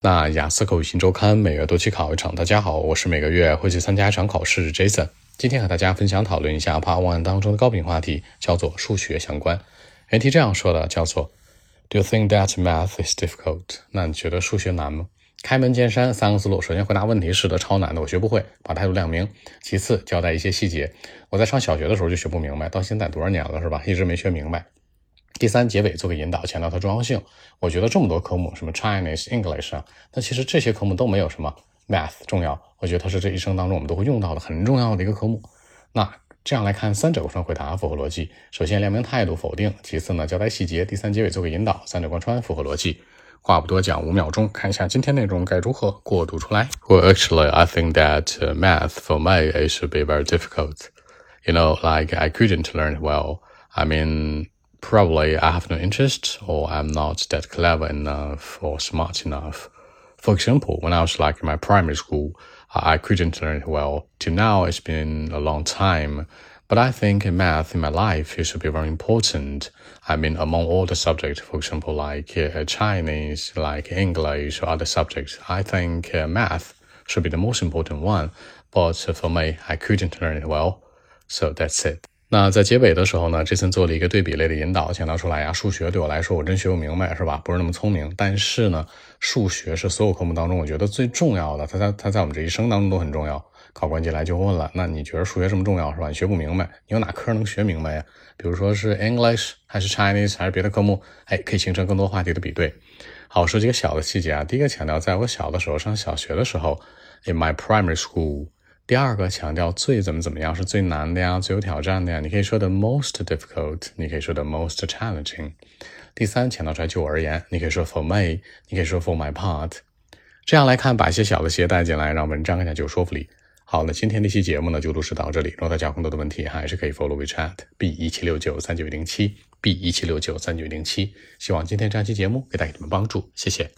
那雅思口语新周刊每月都去考一场。大家好，我是每个月会去参加一场考试 Jason。今天和大家分享讨论一下 Part One 当中的高频话题，叫做数学相关。原题这样说的，叫做 Do you think that math is difficult？那你觉得数学难吗？开门见山，三个思路。首先回答问题是的，超难的，我学不会，把态度亮明。其次交代一些细节，我在上小学的时候就学不明白，到现在多少年了是吧？一直没学明白。第三，结尾做个引导，强调它重要性。我觉得这么多科目，什么 Chinese、English 啊，那其实这些科目都没有什么 Math 重要。我觉得它是这一生当中我们都会用到的很重要的一个科目。那这样来看，三者贯穿回答符合逻辑。首先亮明态度否定，其次呢交代细节，第三结尾做个引导，三者贯穿符合逻辑。话不多讲，五秒钟看一下今天内容该如何过渡出来。Well, actually, I think that math for me it should be very difficult. You know, like I couldn't learn well. I mean. Probably I have no interest or I'm not that clever enough or smart enough. For example, when I was like in my primary school, I couldn't learn well. Till now, it's been a long time. But I think math in my life it should be very important. I mean, among all the subjects, for example, like uh, Chinese, like English, or other subjects, I think uh, math should be the most important one. But for me, I couldn't learn it well. So that's it. 那在结尾的时候呢，这次做了一个对比类的引导，强调出来呀，数学对我来说我真学不明白，是吧？不是那么聪明。但是呢，数学是所有科目当中我觉得最重要的，它在它在我们这一生当中都很重要。考官进来就问了，那你觉得数学这么重要是吧？你学不明白，你有哪科能学明白呀？比如说是 English 还是 Chinese 还是别的科目？哎，可以形成更多话题的比对。好，说几个小的细节啊。第一个强调，在我小的时候上小学的时候，in my primary school。第二个强调最怎么怎么样是最难的呀，最有挑战的呀。你可以说的 most difficult，你可以说的 most challenging。第三强调出来就我而言，你可以说 for me，你可以说 for my part。这样来看，把一些小的鞋带进来，让文章更加具有说服力。好，那今天这期节目呢就录制到这里。如果大家有更多的问题，还是可以 follow WeChat b 一七六九三九零七 b 一七六九三九零七。希望今天这期节目给大家你们帮助，谢谢。